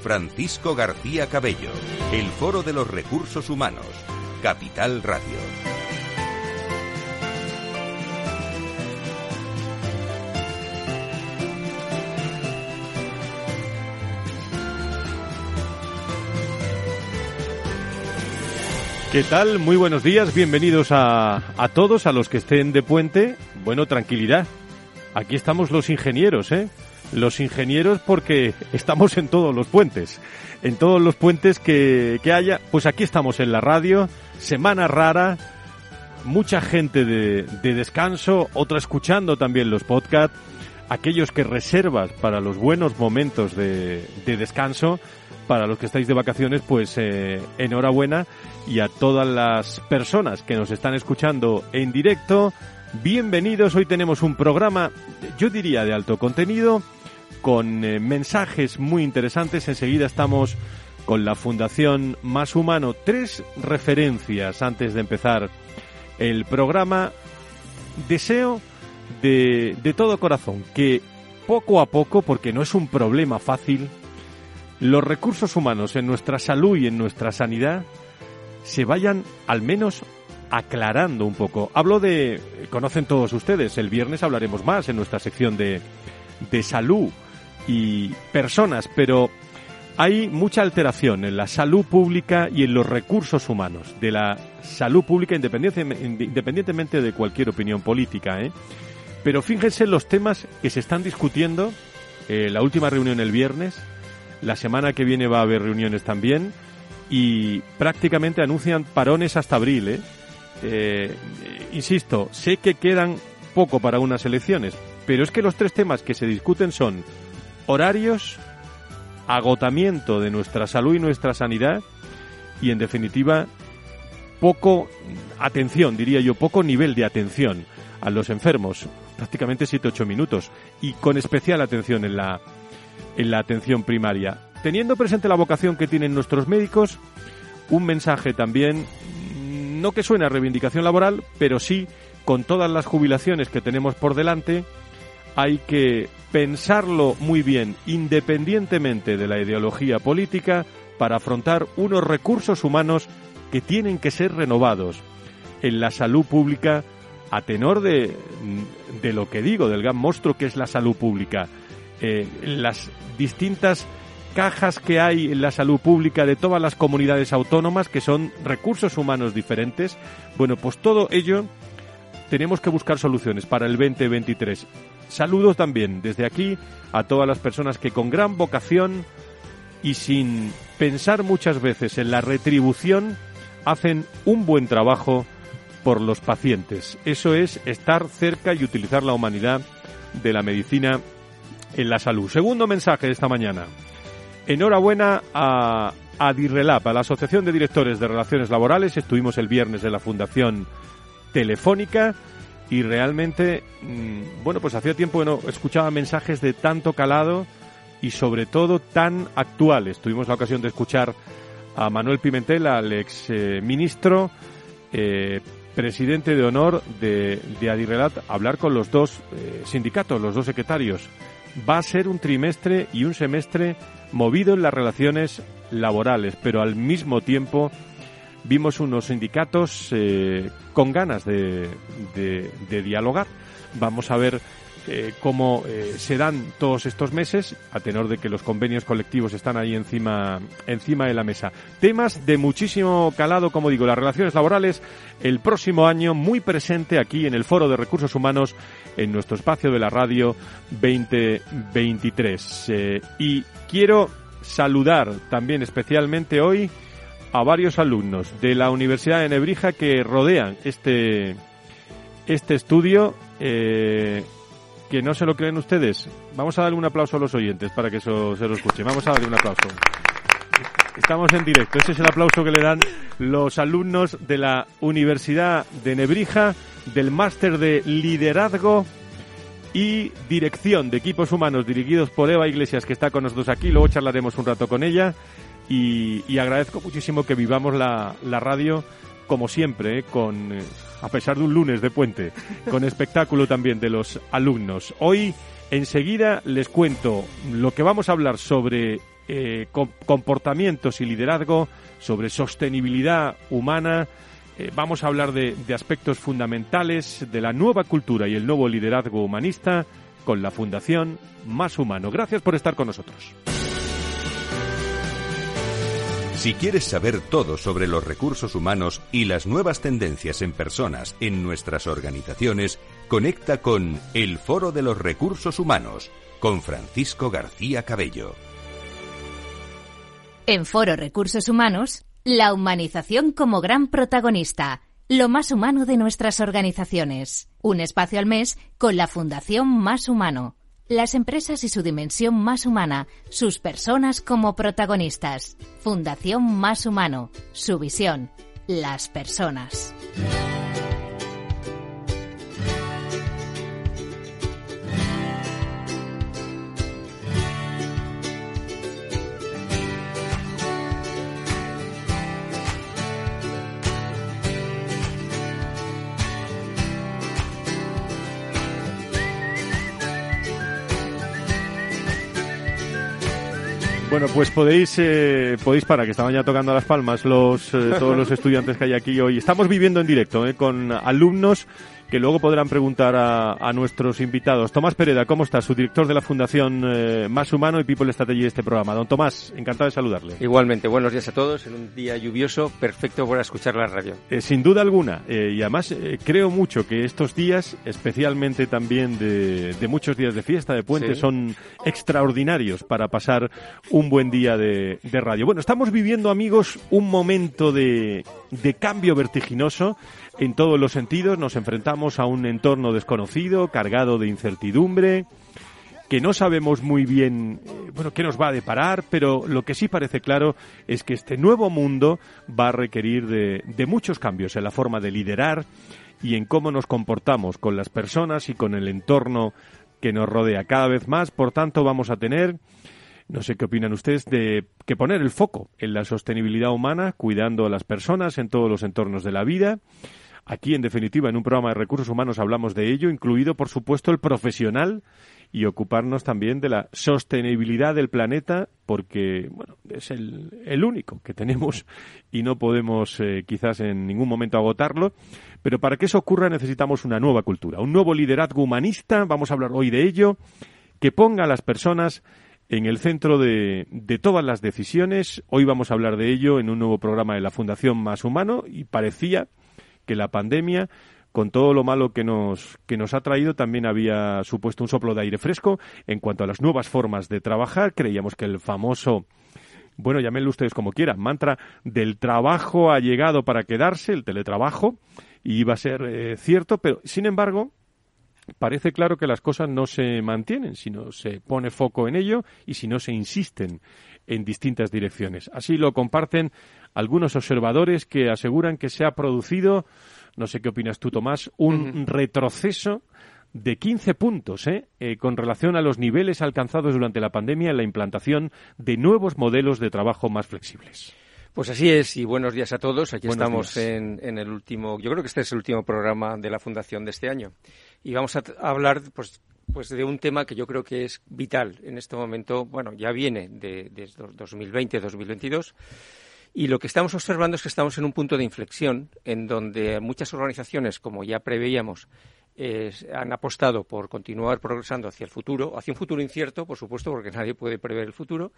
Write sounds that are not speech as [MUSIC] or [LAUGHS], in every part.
Francisco García Cabello, el Foro de los Recursos Humanos, Capital Radio. ¿Qué tal? Muy buenos días, bienvenidos a, a, todos, a los que estén de puente. Bueno, tranquilidad. Aquí estamos los ingenieros, ¿eh? Los ingenieros porque estamos en todos los puentes. En todos los puentes que, que haya, pues aquí estamos en la radio, semana rara, mucha gente de, de descanso, otra escuchando también los podcasts, aquellos que reservas para los buenos momentos de, de descanso, para los que estáis de vacaciones, pues eh, enhorabuena y a todas las personas que nos están escuchando en directo, bienvenidos. Hoy tenemos un programa, yo diría, de alto contenido con eh, mensajes muy interesantes. Enseguida estamos con la Fundación Más Humano. Tres referencias antes de empezar el programa. Deseo de, de todo corazón que poco a poco, porque no es un problema fácil, los recursos humanos en nuestra salud y en nuestra sanidad se vayan al menos aclarando un poco. Hablo de, conocen todos ustedes, el viernes hablaremos más en nuestra sección de, de salud y personas, pero hay mucha alteración en la salud pública y en los recursos humanos de la salud pública independientemente de cualquier opinión política. ¿eh? Pero fíjense los temas que se están discutiendo. Eh, la última reunión el viernes, la semana que viene va a haber reuniones también y prácticamente anuncian parones hasta abril. ¿eh? Eh, insisto, sé que quedan poco para unas elecciones, pero es que los tres temas que se discuten son horarios, agotamiento de nuestra salud y nuestra sanidad y en definitiva poco atención, diría yo, poco nivel de atención a los enfermos, prácticamente 7-8 minutos y con especial atención en la, en la atención primaria. Teniendo presente la vocación que tienen nuestros médicos, un mensaje también, no que suene a reivindicación laboral, pero sí con todas las jubilaciones que tenemos por delante, hay que pensarlo muy bien, independientemente de la ideología política, para afrontar unos recursos humanos que tienen que ser renovados en la salud pública a tenor de, de lo que digo, del gran monstruo que es la salud pública. Eh, las distintas cajas que hay en la salud pública de todas las comunidades autónomas, que son recursos humanos diferentes, bueno, pues todo ello tenemos que buscar soluciones para el 2023. Saludos también desde aquí a todas las personas que con gran vocación y sin pensar muchas veces en la retribución hacen un buen trabajo por los pacientes. Eso es estar cerca y utilizar la humanidad de la medicina en la salud. Segundo mensaje de esta mañana. Enhorabuena a Adirrelab, a la Asociación de Directores de Relaciones Laborales. Estuvimos el viernes de la Fundación Telefónica y realmente, mm, bueno, pues hacía tiempo que no escuchaba mensajes de tanto calado y sobre todo tan actuales. Tuvimos la ocasión de escuchar a Manuel Pimentel, al ex eh, ministro, eh, presidente de honor de, de Adirrelat, hablar con los dos eh, sindicatos, los dos secretarios. Va a ser un trimestre y un semestre movido en las relaciones laborales, pero al mismo tiempo vimos unos sindicatos eh, con ganas de, de, dialogar. Vamos a ver eh, cómo eh, se dan todos estos meses, a tenor de que los convenios colectivos están ahí encima, encima de la mesa. Temas de muchísimo calado, como digo, las relaciones laborales, el próximo año muy presente aquí en el Foro de Recursos Humanos, en nuestro espacio de la radio 2023. y quiero saludar también especialmente hoy a varios alumnos de la Universidad de Nebrija que rodean este, este estudio. Eh, que no se lo creen ustedes. Vamos a darle un aplauso a los oyentes para que eso se lo escuche. Vamos a darle un aplauso. Estamos en directo. Ese es el aplauso que le dan los alumnos de la Universidad de Nebrija, del máster de liderazgo y dirección de equipos humanos dirigidos por Eva Iglesias, que está con nosotros aquí. Luego charlaremos un rato con ella. Y, agradezco muchísimo que vivamos la, radio como siempre, eh, con, eh, a pesar de un lunes de puente, con espectáculo también de los alumnos. Hoy, enseguida, les cuento lo que vamos a hablar sobre eh, comportamientos y liderazgo, sobre sostenibilidad humana. Eh, vamos a hablar de, de aspectos fundamentales de la nueva cultura y el nuevo liderazgo humanista con la Fundación Más Humano. Gracias por estar con nosotros. Si quieres saber todo sobre los recursos humanos y las nuevas tendencias en personas en nuestras organizaciones, conecta con El Foro de los Recursos Humanos con Francisco García Cabello. En Foro Recursos Humanos, la humanización como gran protagonista, lo más humano de nuestras organizaciones. Un espacio al mes con la Fundación Más Humano. Las empresas y su dimensión más humana, sus personas como protagonistas. Fundación Más Humano, su visión, las personas. Bueno, pues podéis, eh, podéis para que estaban ya tocando las palmas los eh, todos los estudiantes que hay aquí hoy. Estamos viviendo en directo eh, con alumnos que luego podrán preguntar a, nuestros invitados. Tomás Pereda, ¿cómo está? Su director de la Fundación eh, Más Humano y People Strategy de este programa. Don Tomás, encantado de saludarle. Igualmente, buenos días a todos en un día lluvioso, perfecto para escuchar la radio. Eh, sin duda alguna, eh, y además creo mucho que estos días, especialmente también de, muchos días de fiesta, de puente, son extraordinarios para pasar un buen día de, de radio. Bueno, estamos viviendo, amigos, un momento de, de cambio vertiginoso en todos los sentidos. Nos enfrentamos a un entorno desconocido, cargado de incertidumbre, que no sabemos muy bien, eh, bueno, qué nos va a deparar, pero lo que sí parece claro es que este nuevo mundo va a requerir de, de muchos cambios en la forma de liderar y en cómo nos comportamos con las personas y con el entorno que nos rodea cada vez más. Por tanto, vamos a tener no sé qué opinan ustedes de que poner el foco en la sostenibilidad humana, cuidando a las personas en todos los entornos de la vida. Aquí, en definitiva, en un programa de recursos humanos hablamos de ello, incluido, por supuesto, el profesional y ocuparnos también de la sostenibilidad del planeta, porque bueno, es el, único que tenemos y no podemos eh, quizás en ningún momento agotarlo. Pero para que eso ocurra necesitamos una nueva cultura, un nuevo liderazgo humanista, vamos a hablar hoy de ello, que ponga a las personas en el centro de, de, todas las decisiones. Hoy vamos a hablar de ello en un nuevo programa de la Fundación Más Humano y parecía que la pandemia con todo lo malo que nos, que nos ha traído, también había supuesto un soplo de aire fresco en cuanto a las nuevas formas de trabajar. Creíamos que el famoso, bueno, llámenlo ustedes como quieran, mantra del trabajo ha llegado para quedarse, el teletrabajo, y iba a ser eh, cierto, pero sin embargo, parece claro que las cosas no se mantienen, sino se pone foco en ello y si no se insisten en distintas direcciones. Así lo comparten algunos observadores que aseguran que se ha producido, no sé qué opinas tú, Tomás, un retroceso de 15 puntos ¿eh? ¿eh? con relación a los niveles alcanzados durante la pandemia en la implantación de nuevos modelos de trabajo más flexibles. Pues así es, y buenos días a todos. Aquí estamos en, en, el último, yo creo que este es el último programa de la Fundación de este año. Y vamos a hablar, pues, pues de un tema que yo creo que es vital en este momento, bueno, ya viene de, de 2020-2022 y lo que estamos observando es que estamos en un punto de inflexión en donde muchas organizaciones, como ya preveíamos, han apostado por continuar progresando hacia el futuro, hacia un futuro incierto, por supuesto, porque nadie puede prever el futuro,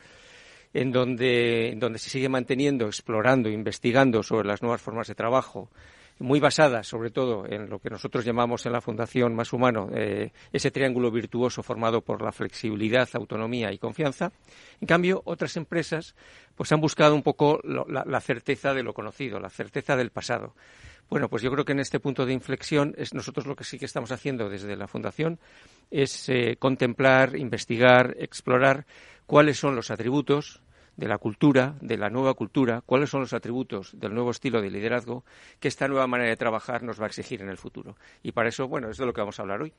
en donde, se sigue manteniendo, explorando, investigando sobre las nuevas formas de trabajo, muy basada sobre todo en lo que nosotros llamamos en la Fundación Más Humano eh, ese triángulo virtuoso formado por la flexibilidad, autonomía y confianza. En cambio, otras empresas pues han buscado un poco la, certeza de lo conocido, la certeza del pasado. Bueno, pues yo creo que en este punto de inflexión es nosotros lo que sí que estamos haciendo desde la Fundación es eh, contemplar, investigar, explorar cuáles son los atributos de la cultura, de la nueva cultura, cuáles son los atributos del nuevo estilo de liderazgo que esta nueva manera de trabajar nos va a exigir en el futuro. Y para eso, bueno, es de lo que vamos a hablar hoy.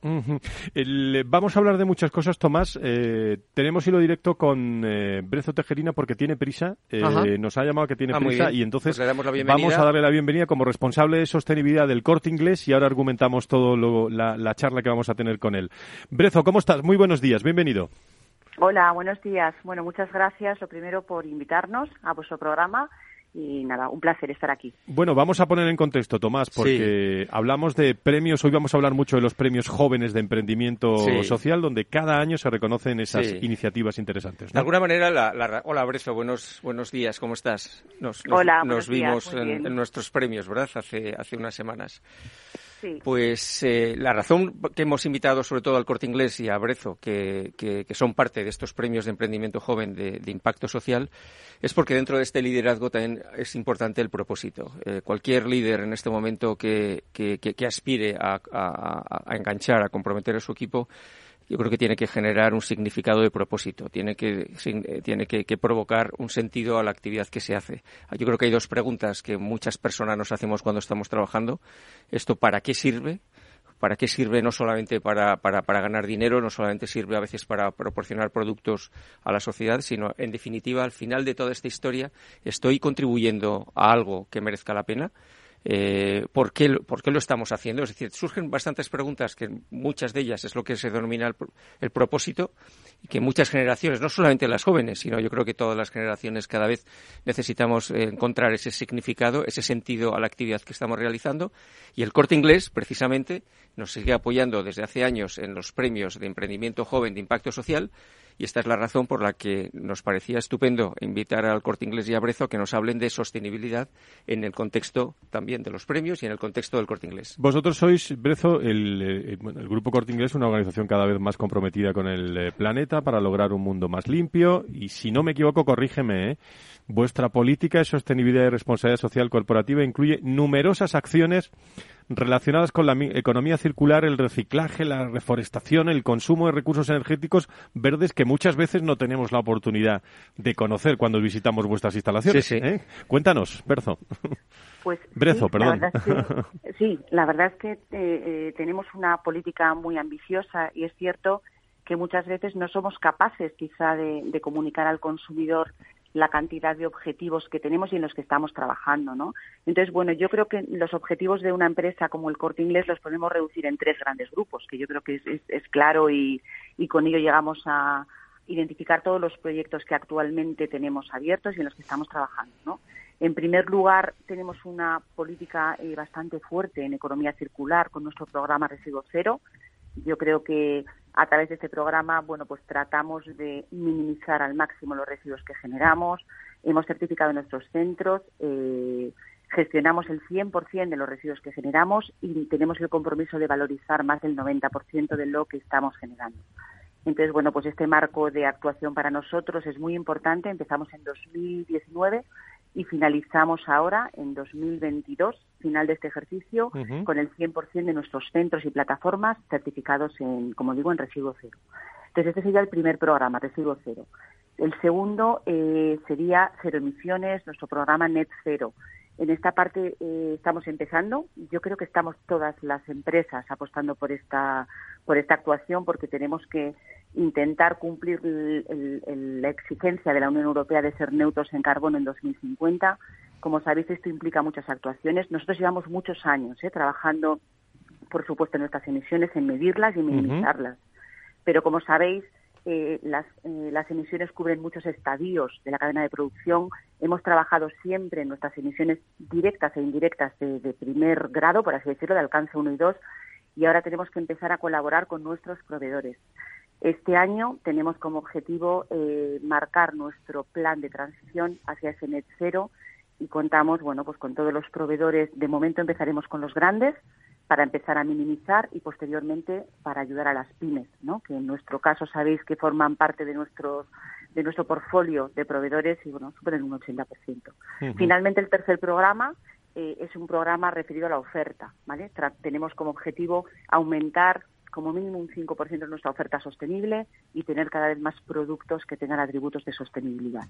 vamos a hablar de muchas cosas, Tomás. Eh, tenemos hilo directo con eh, Brezo Tejerina porque tiene prisa. Eh, nos ha llamado que tiene ah, prisa y entonces pues vamos a darle la bienvenida como responsable de sostenibilidad del corte inglés y ahora argumentamos todo la, la charla que vamos a tener con él. Brezo, ¿cómo estás? Muy buenos días, bienvenido. Hola, buenos días. Bueno, muchas gracias, lo primero, por invitarnos a vuestro programa y nada, un placer estar aquí. Bueno, vamos a poner en contexto, Tomás, porque hablamos de premios, hoy vamos a hablar mucho de los premios jóvenes de emprendimiento social, donde cada año se reconocen esas iniciativas interesantes. De alguna manera, la, hola Brezo, buenos, buenos días, ¿cómo estás? Nos, hola, nos vimos en, en, nuestros premios, ¿verdad? Hace, hace unas semanas. Pues eh, la razón que hemos invitado sobre todo al Corte Inglés y a Brezo, que, son parte de estos premios de emprendimiento joven de, impacto social, es porque dentro de este liderazgo también es importante el propósito. Eh, cualquier líder en este momento que, aspire a, a enganchar, a comprometer a su equipo, yo creo que tiene que generar un significado de propósito, tiene que, eh, tiene que, provocar un sentido a la actividad que se hace. Yo creo que hay dos preguntas que muchas personas nos hacemos cuando estamos trabajando. ¿Esto para qué sirve? ¿Para qué sirve no solamente para, para, para ganar dinero, no solamente sirve a veces para proporcionar productos a la sociedad, sino, en definitiva, al final de toda esta historia, ¿estoy contribuyendo a algo que merezca la pena? Eh, ¿por, qué, lo estamos haciendo. Es decir, surgen bastantes preguntas que muchas de ellas es lo que se denomina el, propósito y que muchas generaciones, no solamente las jóvenes, sino yo creo que todas las generaciones cada vez necesitamos eh, encontrar ese significado, ese sentido a la actividad que estamos realizando y el corte inglés, precisamente, nos sigue apoyando desde hace años en los premios de emprendimiento joven de impacto social y esta es la razón por la que nos parecía estupendo invitar al Corte Inglés y a Brezo que nos hablen de sostenibilidad en el contexto también de los premios y en el contexto del Corte Inglés. Vosotros sois, Brezo, el, eh, el Grupo Corte Inglés, una organización cada vez más comprometida con el eh, planeta para lograr un mundo más limpio y, si no me equivoco, corrígeme, ¿eh? vuestra política de sostenibilidad y responsabilidad social corporativa incluye numerosas acciones relacionadas con la economía circular, el reciclaje, la reforestación, el consumo de recursos energéticos verdes que muchas veces no tenemos la oportunidad de conocer cuando visitamos vuestras instalaciones. Sí, ¿eh? Cuéntanos, Berzo. Pues [LAUGHS] Brezo, perdón. [LAUGHS] sí, la verdad es que eh, eh, tenemos una política muy ambiciosa y es cierto que muchas veces no somos capaces quizá de comunicar al consumidor la cantidad de objetivos que tenemos y en los que estamos trabajando, ¿no? Entonces, bueno, yo creo que los objetivos de una empresa como el Corte Inglés los podemos reducir en tres grandes grupos, que yo creo que es, claro y, con ello llegamos a identificar todos los proyectos que actualmente tenemos abiertos y en los que estamos trabajando, ¿no? En primer lugar, tenemos una política eh, bastante fuerte en economía circular con nuestro programa Residuo Cero. Yo creo que a través de este programa, bueno, pues tratamos de minimizar al máximo los residuos que generamos. Hemos certificado nuestros centros, eh, gestionamos el 100% de los residuos que generamos y tenemos el compromiso de valorizar más del 90% de lo que estamos generando. Entonces, bueno, pues este marco de actuación para nosotros es muy importante. Empezamos en 2019 y finalizamos ahora en 2022, final de este ejercicio, con el 100% de nuestros centros y plataformas certificados en, como digo, en residuo cero. Entonces, este sería el primer programa, residuo cero. El segundo eh, sería cero emisiones, nuestro programa Net Cero. En esta parte eh, estamos empezando. Yo creo que estamos todas las empresas apostando por esta por esta actuación porque tenemos que intentar cumplir la exigencia de la Unión Europea de ser neutros en carbono en 2050. Como sabéis, esto implica muchas actuaciones. Nosotros llevamos muchos años ¿eh? trabajando, por supuesto, en nuestras emisiones, en medirlas y minimizarlas. Pero como sabéis, eh, las, eh, las emisiones cubren muchos estadios de la cadena de producción. Hemos trabajado siempre en nuestras emisiones directas e indirectas de, de primer grado, por así decirlo, de alcance 1 y 2, y ahora tenemos que empezar a colaborar con nuestros proveedores. Este año tenemos como objetivo eh, marcar nuestro plan de transición hacia ese net cero y contamos, bueno, pues con todos los proveedores. De momento empezaremos con los grandes para empezar a minimizar y posteriormente para ayudar a las pymes, ¿no? Que en nuestro caso sabéis que forman parte de nuestros de nuestro portfolio de proveedores y bueno, superan un 80%. Finalmente el tercer programa eh, es un programa referido a la oferta, ¿vale? tenemos como objetivo aumentar como mínimo un 5% de nuestra oferta sostenible y tener cada vez más productos que tengan atributos de sostenibilidad.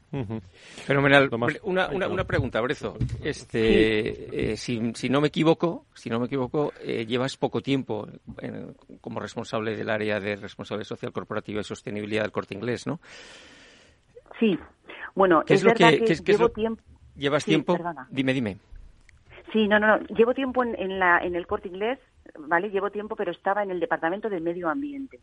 Fenomenal. Una, una, pregunta, Brezo. Este, eh, si, si, no me equivoco, si no me equivoco, eh, llevas poco tiempo como responsable del área de responsabilidad social corporativa y sostenibilidad del Corte Inglés, ¿no? Sí. Bueno, es, verdad que, llevo tiempo. ¿Llevas tiempo? Dime, dime. Sí, no, no, no. Llevo tiempo en, la, en el corte inglés, ¿vale? Llevo tiempo, pero estaba en el departamento de medio ambiente.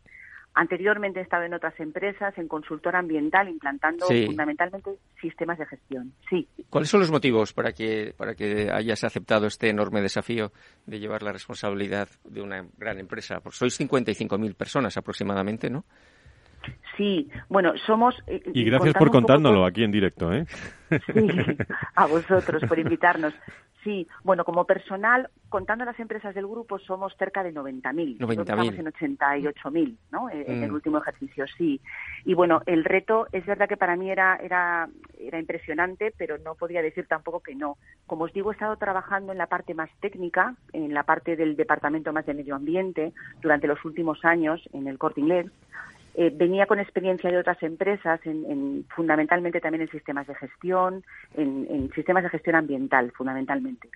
Anteriormente he estado en otras empresas, en consultora ambiental, implantando fundamentalmente sistemas de gestión. Sí. ¿Cuáles son los motivos para que, para que hayas aceptado este enorme desafío de llevar la responsabilidad de una gran empresa? Porque sois 55.000 personas aproximadamente, ¿no? Sí, bueno, somos... Eh, y gracias por contándolo aquí en directo, ¿eh? Sí, a vosotros por invitarnos. Sí, bueno, como personal, contando las empresas del grupo, somos cerca de 90.000. 90.000. Estamos en 88.000, ¿no? Eh, en el mm. último ejercicio, sí. Y bueno, el reto es verdad que para mí era, era, era impresionante, pero no podía decir tampoco que no. Como os digo, he estado trabajando en la parte más técnica, en la parte del departamento más de medio ambiente, durante los últimos años en el Corte Inglés. Eh, venía con experiencia de otras empresas, en, fundamentalmente también en sistemas de gestión, en, sistemas de gestión ambiental, fundamentalmente.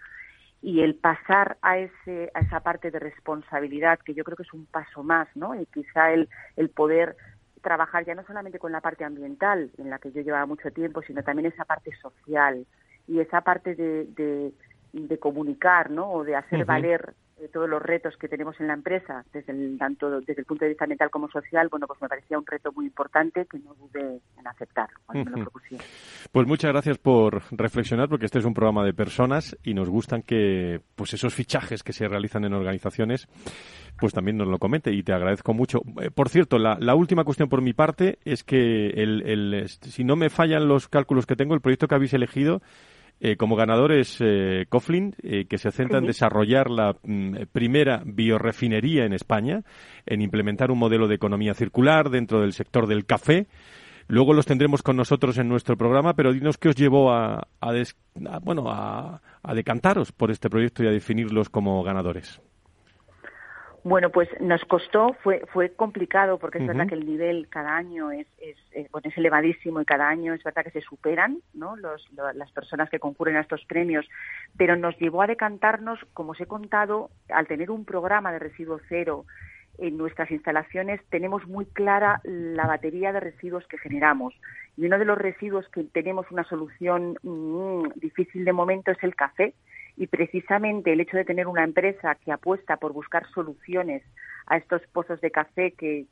Y el pasar a, ese, a esa parte de responsabilidad, que yo creo que es un paso más, ¿no? Y quizá el, el poder trabajar ya no solamente con la parte ambiental, en la que yo llevaba mucho tiempo, sino también esa parte social y esa parte de, de, comunicar, ¿no? O de hacer valer todos los retos que tenemos en la empresa, desde el, tanto desde el punto de vista ambiental como social, bueno, pues me parecía un reto muy importante que no dudé en aceptar cuando me lo propusieron. Pues muchas gracias por reflexionar, porque este es un programa de personas y nos gustan que, pues esos fichajes que se realizan en organizaciones, pues también nos lo comente y te agradezco mucho. Eh, por cierto, la, la última cuestión por mi parte es que el, el, si no me fallan los cálculos que tengo, el proyecto que habéis elegido eh, como ganador es eh, Coughlin, eh, que se centra en desarrollar la mm, primera biorefinería en España, en implementar un modelo de economía circular dentro del sector del café. Luego los tendremos con nosotros en nuestro programa, pero dinos qué os llevó a, bueno, a decantaros por este proyecto y a definirlos como ganadores. Bueno, pues nos costó, fue, fue complicado porque es verdad que el nivel cada año es, es, eh, es, elevadísimo y cada año es verdad que se superan ¿no? Los, las personas que concurren a estos premios, pero nos llevó a decantarnos, como os he contado, al tener un programa de residuo cero en nuestras instalaciones tenemos muy clara la batería de residuos que generamos. Y uno de los residuos que tenemos una solución mm, difícil de momento es el café y precisamente el hecho de tener una empresa que apuesta por buscar soluciones a estos pozos de café que,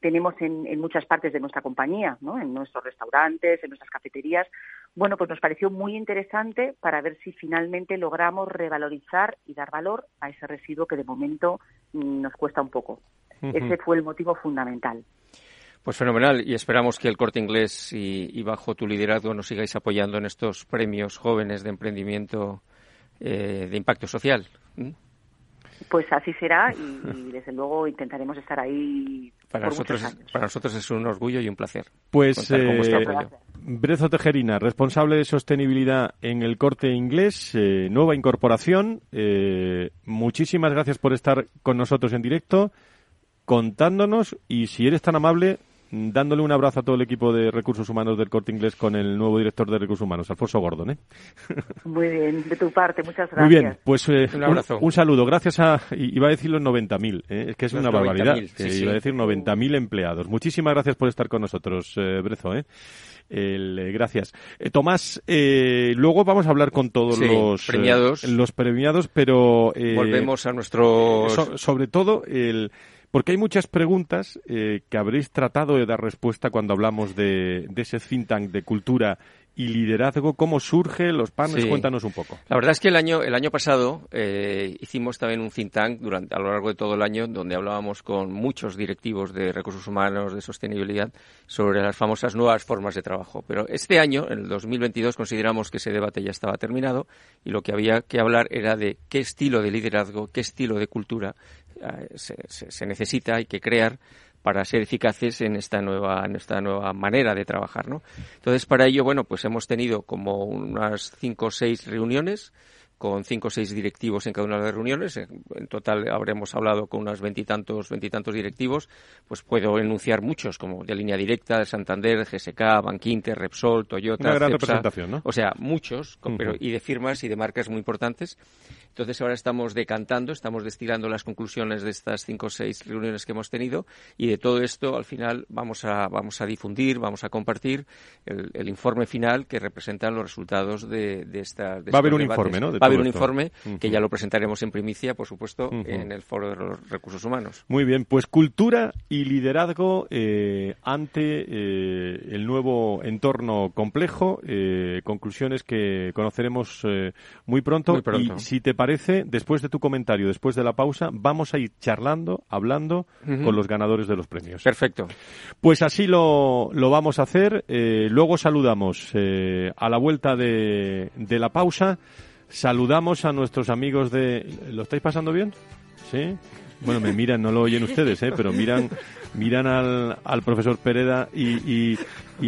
tenemos en, muchas partes de nuestra compañía, ¿no? en nuestros restaurantes, en nuestras cafeterías, bueno, pues nos pareció muy interesante para ver si finalmente logramos revalorizar y dar valor a ese residuo que de momento mm, nos cuesta un poco. Ese fue el motivo fundamental. Pues fenomenal y esperamos que el corte inglés y, bajo tu liderazgo nos sigáis apoyando en estos premios jóvenes de emprendimiento eh, de impacto social. Pues así será [LAUGHS] y, desde luego intentaremos estar ahí. Para nosotros, para nosotros es un orgullo y un placer. Pues eh, Brezo Tejerina, responsable de sostenibilidad en el corte inglés, eh, nueva incorporación. muchísimas gracias por estar con nosotros en directo, contándonos y si eres tan amable, dándole un abrazo a todo el equipo de recursos humanos del Corte Inglés con el nuevo director de recursos humanos, Alfonso Gordon. ¿eh? [LAUGHS] Muy bien, de tu parte, muchas gracias. Muy bien, pues eh, un, abrazo. Un, saludo. Gracias a, iba a decir los 90.000, ¿eh? es que es una barbaridad. Iba a decir 90.000 empleados. Muchísimas gracias por estar con nosotros, eh, Brezo. ¿eh? El, gracias. Tomás, luego vamos a hablar con todos los premiados. los premiados, pero volvemos a nuestro sobre todo el porque hay muchas preguntas eh, que habréis tratado de dar respuesta cuando hablamos de, ese think tank de cultura y liderazgo. ¿Cómo surge los paneles? Cuéntanos un poco. La verdad es que el año, el año pasado eh, hicimos también un think tank durante, a lo largo de todo el año donde hablábamos con muchos directivos de recursos humanos, de sostenibilidad, sobre las famosas nuevas formas de trabajo. Pero este año, en el 2022, consideramos que ese debate ya estaba terminado y lo que había que hablar era de qué estilo de liderazgo, qué estilo de cultura eh, se, se, necesita, hay que crear para ser eficaces en esta nueva, en esta nueva manera de trabajar, ¿no? Entonces, para ello, bueno, pues hemos tenido como unas cinco o seis reuniones con cinco o seis directivos en cada una de las reuniones. En total habremos hablado con unos veintitantos, veintitantos directivos. Pues puedo enunciar muchos, como de línea directa, de Santander, GSK, Bankinter, Repsol, Toyota. Una gran representación, ¿no? O sea, muchos, pero, y de firmas y de marcas muy importantes. Entonces ahora estamos decantando, estamos destilando las conclusiones de estas cinco o seis reuniones que hemos tenido y de todo esto al final vamos a, vamos a difundir, vamos a compartir el, informe final que representa los resultados de, de esta. Va a haber un informe, ¿no? Va a haber un informe que ya lo presentaremos en primicia, por supuesto, en el Foro de los Recursos Humanos. Muy bien, pues cultura y liderazgo eh, ante eh, el nuevo entorno complejo, eh, conclusiones que conoceremos muy pronto. Muy pronto. Y si te parece, después de tu comentario, después de la pausa, vamos a ir charlando, hablando con los ganadores de los premios. Perfecto. Pues así lo, lo vamos a hacer. Eh, luego saludamos eh, a la vuelta de, de la pausa. Saludamos a nuestros amigos de... ¿Lo estáis pasando bien? ¿Sí? Bueno, me miran, no lo oyen ustedes, ¿eh? pero miran, miran al, al profesor Pereda y, y,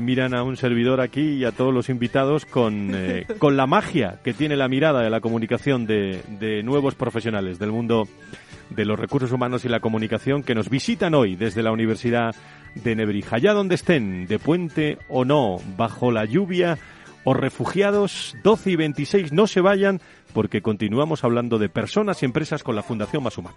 miran a un servidor aquí y a todos los invitados con, eh, con la magia que tiene la mirada de la comunicación de, de nuevos profesionales del mundo de los recursos humanos y la comunicación que nos visitan hoy desde la Universidad de Nebrija. Allá donde estén, de puente o no, bajo la lluvia o refugiados, 12 y 26, no se vayan porque continuamos hablando de personas y empresas con la Fundación Más Humana.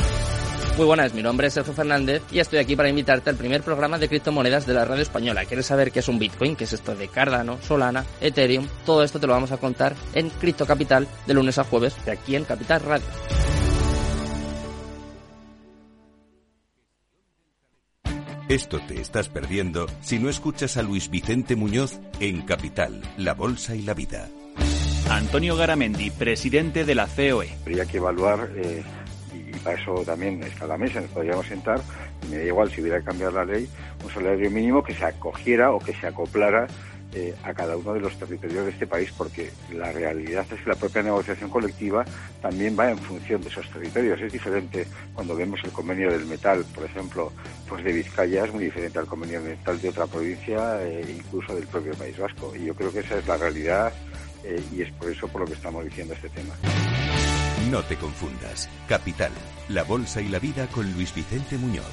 Muy buenas, mi nombre es Sergio Fernández y estoy aquí para invitarte al primer programa de criptomonedas de la radio española. ¿Quieres saber qué es un Bitcoin? ¿Qué es esto de Cardano, Solana, Ethereum? Todo esto te lo vamos a contar en Cripto Capital de lunes a jueves de aquí en Capital Radio. Esto te estás perdiendo si no escuchas a Luis Vicente Muñoz en Capital, La Bolsa y la Vida. Antonio Garamendi, presidente de la COE. Habría que evaluar eh, y para eso también está la mesa, nos podríamos sentar, me da igual si hubiera que cambiar la ley, un salario mínimo que se acogiera o que se acoplara eh, a cada uno de los territorios de este país, porque la realidad es que la propia negociación colectiva también va en función de esos territorios. Es diferente cuando vemos el convenio del metal, por ejemplo, pues de Vizcaya es muy diferente al convenio del metal de otra provincia, e incluso del propio País Vasco. Y yo creo que esa es la realidad eh, y es por eso por lo que estamos diciendo este tema. No te confundas. Capital, la bolsa y la vida con Luis Vicente Muñoz,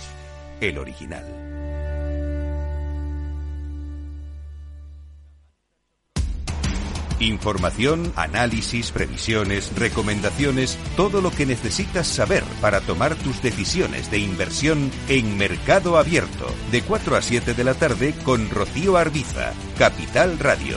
el original. Información, análisis, previsiones, recomendaciones, todo lo que necesitas saber para tomar tus decisiones de inversión en Mercado Abierto, de 4 a 7 de la tarde con Rocío Arbiza, Capital Radio.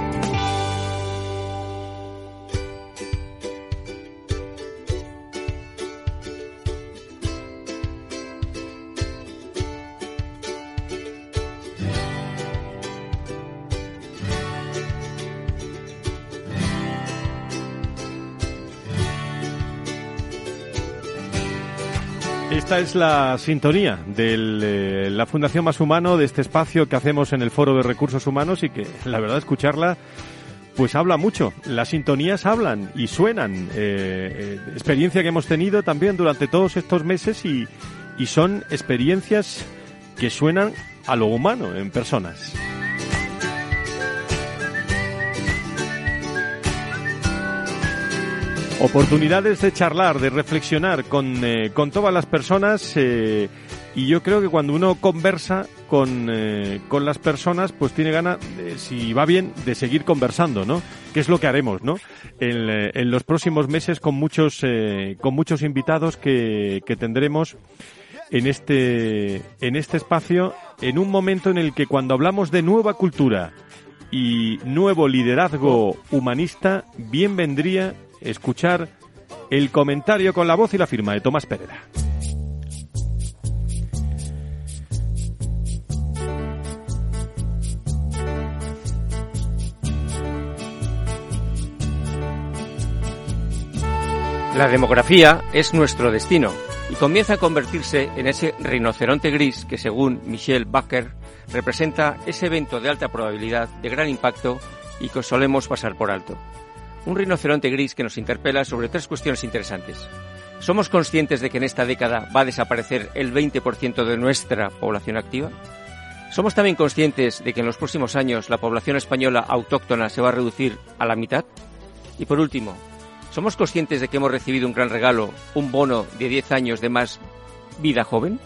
Esta es la sintonía de eh, la Fundación Más Humano, de este espacio que hacemos en el Foro de Recursos Humanos y que la verdad escucharla pues habla mucho. Las sintonías hablan y suenan. Eh, eh, experiencia que hemos tenido también durante todos estos meses y, y son experiencias que suenan a lo humano en personas. Oportunidades de charlar, de reflexionar con, eh, con todas las personas eh, y yo creo que cuando uno conversa con, eh, con las personas, pues tiene ganas, si va bien, de seguir conversando, ¿no? Que es lo que haremos, ¿no? En, en los próximos meses con muchos, con muchos invitados que, que tendremos en este, en este espacio, en un momento en el que cuando hablamos de nueva cultura y nuevo liderazgo humanista, bien vendría escuchar el comentario con la voz y la firma de Tomás Pereda. La demografía es nuestro destino y comienza a convertirse en ese rinoceronte gris que, según Michel Bacher, representa ese evento de alta probabilidad, de gran impacto y que solemos pasar por alto un rinoceronte gris que nos interpela sobre tres cuestiones interesantes. ¿Somos conscientes de que en esta década va a desaparecer el 20% de nuestra población activa? ¿Somos también conscientes de que en los próximos años la población española autóctona se va a reducir a la mitad? Y por último, ¿somos conscientes de que hemos recibido un gran regalo, un bono de 10 años de más vida joven?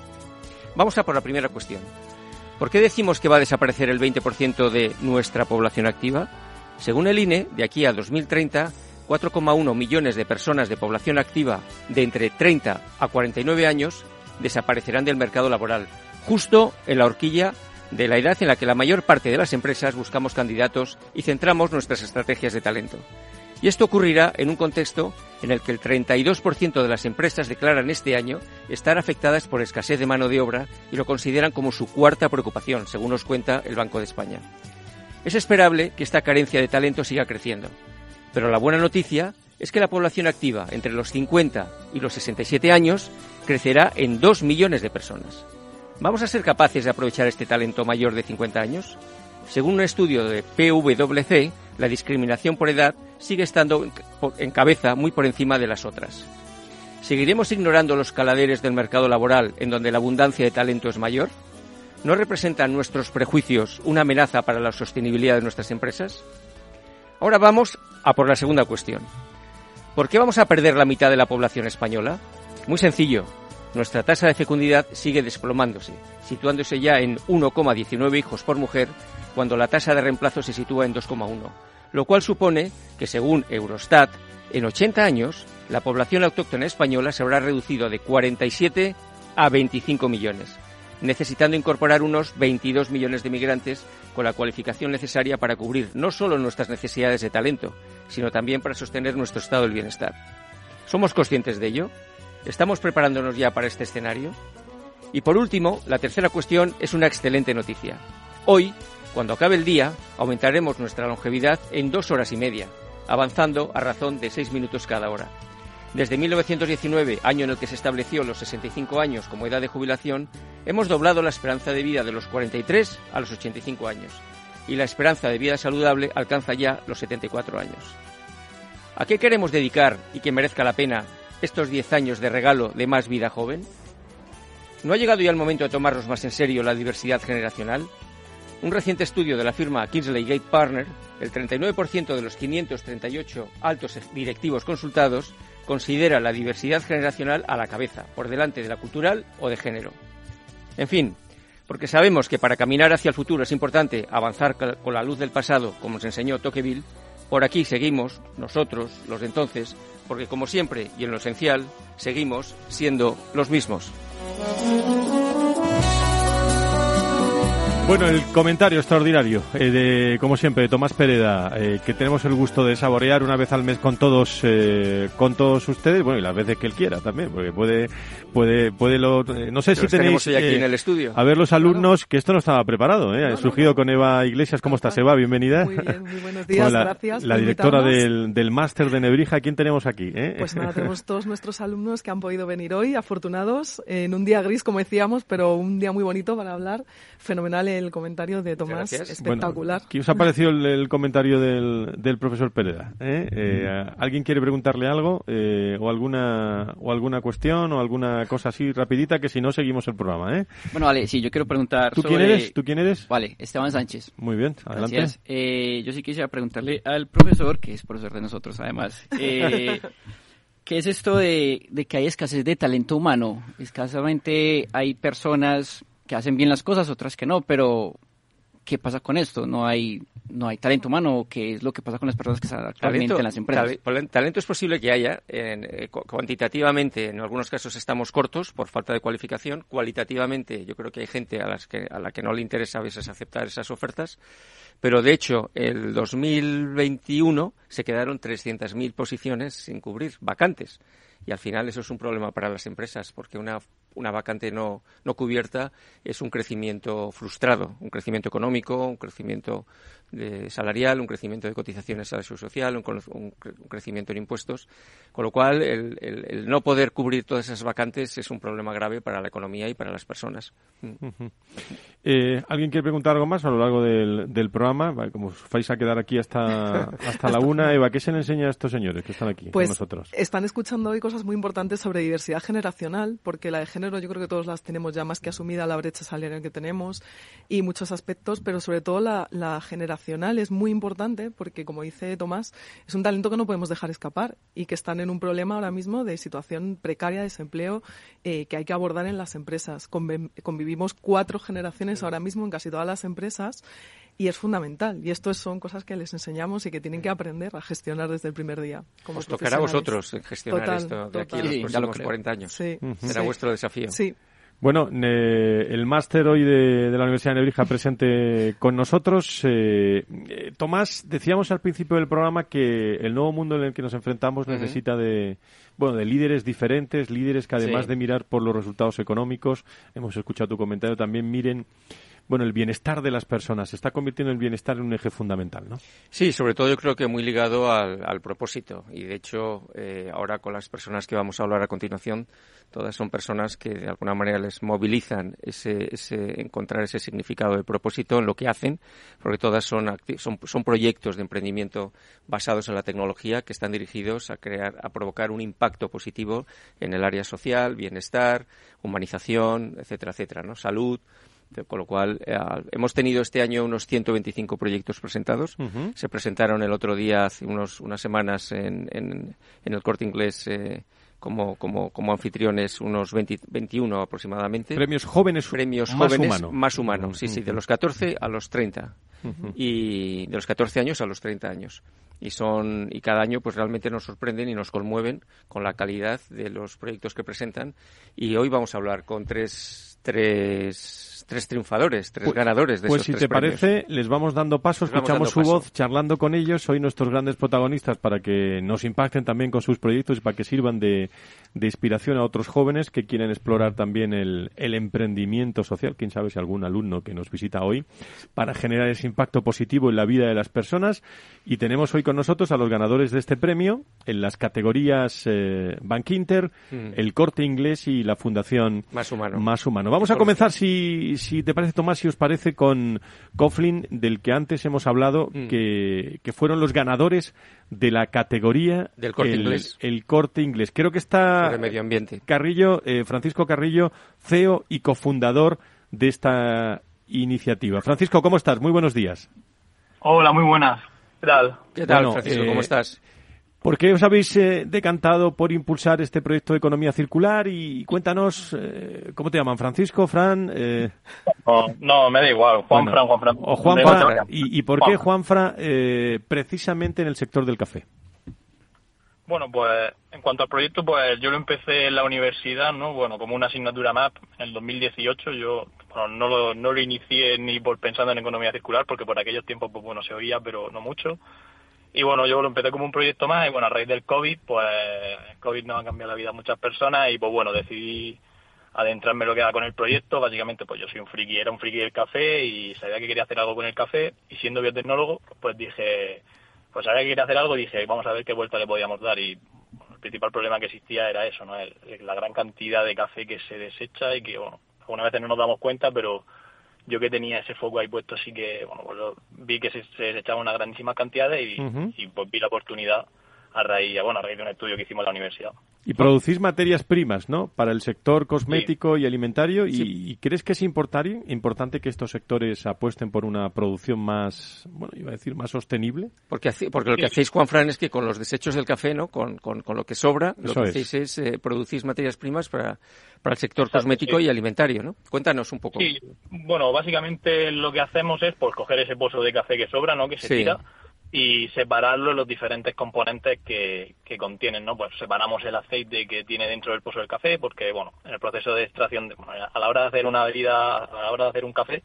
Vamos a por la primera cuestión. ¿Por qué decimos que va a desaparecer el 20% de nuestra población activa? Según el INE, de aquí a 2030, 4,1 millones de personas de población activa de entre 30 a 49 años desaparecerán del mercado laboral, justo en la horquilla de la edad en la que la mayor parte de las empresas buscamos candidatos y centramos nuestras estrategias de talento. Y esto ocurrirá en un contexto en el que el 32% de las empresas declaran este año estar afectadas por escasez de mano de obra y lo consideran como su cuarta preocupación, según nos cuenta el Banco de España. Es esperable que esta carencia de talento siga creciendo, pero la buena noticia es que la población activa entre los 50 y los 67 años crecerá en 2 millones de personas. ¿Vamos a ser capaces de aprovechar este talento mayor de 50 años? Según un estudio de PwC, la discriminación por edad sigue estando en cabeza muy por encima de las otras. ¿Seguiremos ignorando los caladeres del mercado laboral en donde la abundancia de talento es mayor? ¿No representan nuestros prejuicios una amenaza para la sostenibilidad de nuestras empresas? Ahora vamos a por la segunda cuestión. ¿Por qué vamos a perder la mitad de la población española? Muy sencillo. Nuestra tasa de fecundidad sigue desplomándose, situándose ya en 1,19 hijos por mujer, cuando la tasa de reemplazo se sitúa en 2,1, lo cual supone que, según Eurostat, en 80 años, la población autóctona española se habrá reducido de 47 a 25 millones, necesitando incorporar unos 22 millones de migrantes con la cualificación necesaria para cubrir no solo nuestras necesidades de talento, sino también para sostener nuestro estado del bienestar. ¿Somos conscientes de ello? ¿Estamos preparándonos ya para este escenario? Y por último, la tercera cuestión es una excelente noticia. Hoy, cuando acabe el día, aumentaremos nuestra longevidad en dos horas y media, avanzando a razón de seis minutos cada hora. Desde 1919, año en el que se estableció los 65 años como edad de jubilación, hemos doblado la esperanza de vida de los 43 a los 85 años y la esperanza de vida saludable alcanza ya los 74 años. ¿A qué queremos dedicar y que merezca la pena estos 10 años de regalo de más vida joven? ¿No ha llegado ya el momento de tomarnos más en serio la diversidad generacional? Un reciente estudio de la firma Kinsley Gate Partner, el 39% de los 538 altos directivos consultados considera la diversidad generacional a la cabeza, por delante de la cultural o de género. En fin, Porque sabemos que para caminar hacia el futuro es importante avanzar con la luz del pasado, como nos enseñó Tocqueville. Por aquí seguimos, nosotros, los de entonces, porque como siempre y en lo esencial, seguimos siendo los mismos. Bueno, el comentario extraordinario eh, de, como siempre, de Tomás Pereda, eh, que tenemos el gusto de saborear una vez al mes con todos, eh, con todos ustedes, bueno, y las veces que él quiera también, porque puede, puede, puede lo, no sé si tenéis, hoy aquí en el estudio. a ver los alumnos, que esto no estaba preparado, ¿eh? Ha surgido con Eva Iglesias, ¿cómo estás, Eva? Bienvenida. Muy bien, muy buenos días, la, gracias. La directora del, del máster de Nebrija, ¿quién tenemos aquí? Pues nada, [LAUGHS] tenemos todos nuestros alumnos que han podido venir hoy, afortunados, en un día gris, como decíamos, pero un día muy bonito para hablar. Fenomenal el comentario de Tomás, espectacular. ¿Qué os ha parecido el, comentario del, del, profesor Pereda? ¿Eh? Eh, ¿Alguien quiere preguntarle algo eh, o alguna o alguna cuestión o alguna cosa así rapidita que si no seguimos el programa? ¿eh? Bueno, vale, sí, yo quiero preguntar ¿Tú quién eres? ¿Tú quién eres? Vale, Esteban Sánchez. Muy bien, adelante. yo sí quisiera preguntarle al profesor, que es profesor de nosotros además, [LAUGHS] ¿Qué es esto de, de, que hay escasez de talento humano? Escasamente hay personas que hacen bien las cosas, otras que no, pero ¿qué pasa con esto? No hay, no hay talento humano, ¿qué es lo que pasa con las personas que están actualmente en las empresas? Talento es posible que haya, eh, cuantitativamente en algunos casos estamos cortos por falta de cualificación, cualitativamente yo creo que hay gente a, las que, a la que no le interesa a veces aceptar esas ofertas, pero de hecho el 2021 se quedaron 300.000 posiciones sin cubrir, vacantes. Y al final eso es un problema para las empresas, porque una una vacante no, no cubierta es un crecimiento frustrado, un crecimiento económico, un crecimiento de salarial, un crecimiento de cotizaciones a la seguridad social, un, crecimiento en impuestos, con lo cual el, no poder cubrir todas esas vacantes es un problema grave para la economía y para las personas. Mm. Eh, ¿Alguien quiere preguntar algo más a lo largo del, del programa? como os vais a quedar aquí hasta, [LAUGHS] hasta la una, Eva, ¿qué se le enseña a estos señores que están aquí pues con nosotros? Están escuchando hoy cosas muy importantes sobre diversidad generacional, porque la de género yo creo que todos las tenemos ya más que asumida, la brecha salarial que tenemos y muchos aspectos, pero sobre todo la, la generación es muy importante porque, como dice Tomás, es un talento que no podemos dejar escapar y que están en un problema ahora mismo de situación precaria, de desempleo, eh, que hay que abordar en las empresas. convivimos cuatro generaciones ahora mismo en casi todas las empresas y es fundamental. Y esto son cosas que les enseñamos y que tienen que aprender a gestionar desde el primer día. Como Os tocará a vosotros gestionar esto de aquí a los próximos 40 años. Sí. Será vuestro desafío. Sí. Bueno, el máster hoy de, la Universidad de Nebrija presente con nosotros. Eh, eh, Tomás, decíamos al principio del programa que el nuevo mundo en el que nos enfrentamos necesita de, bueno, de líderes diferentes, líderes que además de mirar por los resultados económicos, hemos escuchado tu comentario, también miren bueno, el bienestar de las personas. Se está convirtiendo el bienestar en un eje fundamental, ¿no? Sí, sobre todo yo creo que muy ligado al, propósito. Y de hecho, eh, ahora con las personas que vamos a hablar a continuación, todas son personas que de alguna manera les movilizan ese, ese encontrar ese significado de propósito en lo que hacen, porque todas son, son, son proyectos de emprendimiento basados en la tecnología que están dirigidos a crear, a provocar un impacto positivo en el área social, bienestar, humanización, etcétera, etcétera, ¿no? Salud. Con lo cual, eh, hemos tenido este año unos 125 proyectos presentados. Se presentaron el otro día, hace unos, unas semanas, en, en, el corte inglés eh, como, como, como anfitriones, unos 21 aproximadamente. Premios jóvenes, Premios más jóvenes humano. más humanos. Sí, sí, de los 14 a los 30. Y de los 14 años a los 30 años y son y cada año pues realmente nos sorprenden y nos conmueven con la calidad de los proyectos que presentan y hoy vamos a hablar con tres tres tres triunfadores, tres pues, ganadores de pues esos si te parece, les vamos dando paso, escuchamos su voz charlando con ellos, hoy nuestros grandes protagonistas para que nos impacten también con sus proyectos y para que sirvan de, de inspiración a otros jóvenes que quieren explorar también el, el emprendimiento social, quién sabe si algún alumno que nos visita hoy, para generar ese impacto positivo en la vida de las personas. Y tenemos hoy con nosotros a los ganadores de este premio en las categorías eh, Bank Inter, mm. el Corte Inglés y la Fundación Más Humano. Más Humano. Vamos a comenzar, si, si te parece, Tomás, si os parece, con Coughlin, del que antes hemos hablado, mm. que, que fueron los ganadores de la categoría del corte el, inglés. El corte inglés. Creo que está medio ambiente. Carrillo, eh, Francisco Carrillo, CEO y cofundador de esta iniciativa. Francisco, ¿cómo estás? Muy buenos días. Hola, muy buenas. ¿Qué tal? ¿Qué tal, Francisco? ¿Cómo eh, estás? ¿Por qué os habéis eh, decantado por impulsar este proyecto de economía circular? Y cuéntanos, ¿cómo te llaman? ¿Francisco, Fran? no, me da igual. Juanfra, Juanfra. O Juanfra. ¿Y, por qué Juanfra eh, precisamente en el sector del café? Bueno, pues en cuanto al proyecto, pues yo lo empecé en la universidad, ¿no? Bueno, como una asignatura más en el 2018. Yo bueno, no, lo, no lo inicié ni por pensando en economía circular, porque por aquellos tiempos, pues bueno, se oía, pero no mucho. Y bueno, yo lo empecé como un proyecto más y bueno, a raíz del COVID, pues el COVID nos ha cambiado la vida a muchas personas y pues bueno, decidí adentrarme lo que era con el proyecto. Básicamente, pues yo soy un friki, era un friki del café y sabía que quería hacer algo con el café y siendo biotecnólogo, pues dije, pues sabía que quería hacer algo y dije, vamos a ver qué vuelta le podíamos dar y el principal problema que existía era eso, ¿no? la gran cantidad de café que se desecha y que, bueno, algunas veces no nos damos cuenta, pero yo que tenía ese foco ahí puesto sí que, bueno, pues vi que se, se desechaban una grandísima cantidades y, y pues vi la oportunidad a raíz, bueno, a raíz de un estudio que hicimos en la universidad. Y producís materias primas, ¿no? Para el sector cosmético y alimentario. Y, crees que es importante, importante que estos sectores apuesten por una producción más, bueno, iba a decir, más sostenible? Porque, porque lo que hacéis, Juan Fran, es que con los desechos del café, ¿no? Con, con, lo que sobra, lo que hacéis es eh, producís materias primas para, para el sector cosmético y alimentario, ¿no? Cuéntanos un poco. Sí, bueno, básicamente lo que hacemos es pues coger ese pozo de café que sobra, ¿no? Que se tira y separarlo en los diferentes componentes que, que contienen, ¿no? Pues separamos el aceite que tiene dentro del pozo del café, porque, bueno, en el proceso de extracción, a la hora de hacer una bebida, a la hora de hacer un café,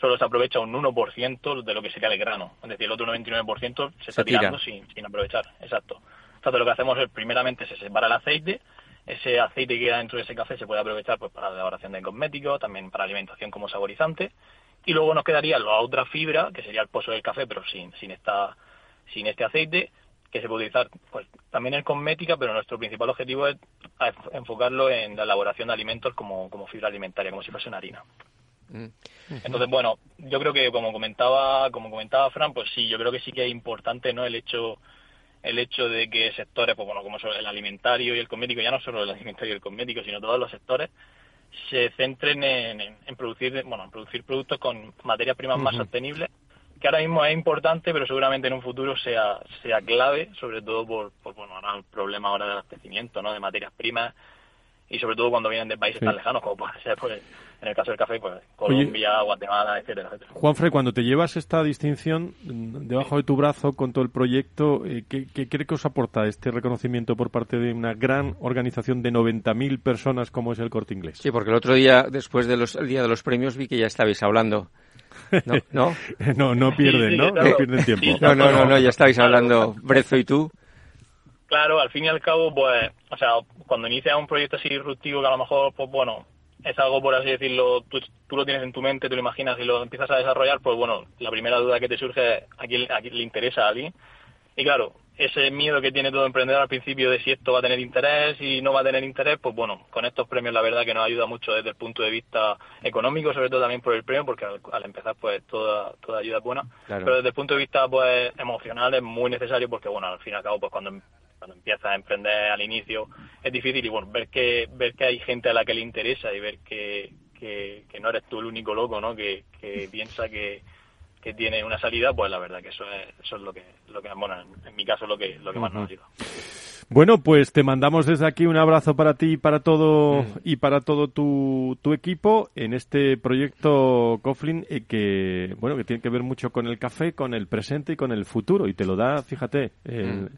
solo se aprovecha un 1% de lo que sería el grano. Es decir, el otro 99% se está tirando sin, sin aprovechar. Exacto. Entonces, lo que hacemos es, primeramente, se separa el aceite. Ese aceite que queda dentro de ese café se puede aprovechar pues, para la elaboración de cosméticos, también para alimentación como saborizante y luego nos quedaría la otra fibra, que sería el pozo del café, pero sin, sin, esta, sin este aceite, que se puede utilizar pues, también en cosmética, pero nuestro principal objetivo es enfocarlo en la elaboración de alimentos como, como fibra alimentaria, como si fuese una harina. Mm. Entonces, bueno, yo creo que como comentaba, como comentaba Fran, pues sí, yo creo que sí que es importante, ¿no? El hecho el hecho de que sectores, pues bueno, como el alimentario y el cosmético, ya no solo el alimentario y el cosmético, sino todos los sectores, se centren en, producir bueno en producir productos con materias primas más sostenibles que ahora mismo es importante pero seguramente en un futuro sea sea clave sobre todo por, por bueno ahora el problema ahora del abastecimiento no de materias primas y sobre todo cuando vienen de países tan lejanos como puede ser pues, en el caso del café, pues Colombia, Guatemala, etcétera, etcétera. Juanfre, cuando te llevas esta distinción debajo de tu brazo con todo el proyecto, eh, ¿qué, qué cree que os aporta este reconocimiento por parte de una gran organización de 90.000 personas como es el Corte Inglés? Sí, porque el otro día, después del día de los premios, vi que ya estabais hablando. ¿No? [LAUGHS] ¿No? no, no pierden, ¿no? No pierden tiempo. No, no, no, no, ya estabais hablando, Brezo y tú. Claro, al fin y al cabo, pues, o sea, cuando inicias un proyecto así disruptivo que a lo mejor, pues bueno, es algo, por así decirlo, tú, lo tienes en tu mente, tú lo imaginas y lo empiezas a desarrollar, pues bueno, la primera duda que te surge es a quién, le interesa a alguien. Y claro, ese miedo que tiene todo emprendedor al principio de si esto va a tener interés y no va a tener interés, pues bueno, con estos premios la verdad que nos ayuda mucho desde el punto de vista económico, sobre todo también por el premio, porque al, empezar pues toda, toda ayuda es buena, pero desde el punto de vista pues emocional es muy necesario porque bueno, al fin y al cabo pues cuando cuando empiezas a emprender al inicio es difícil y bueno, ver que, ver que hay gente a la que le interesa y ver que, que, no eres tú el único loco, ¿no? Que, que [LAUGHS] piensa que, que tiene una salida, pues la verdad que eso es, eso es lo que, lo que bueno, en, mi caso lo que, lo que más nos ayuda. Bueno, pues te mandamos desde aquí un abrazo para ti y para todo y para todo tu, tu equipo en este proyecto Coughlin eh, que bueno que tiene que ver mucho con el café, con el presente y con el futuro y te lo da, fíjate, el,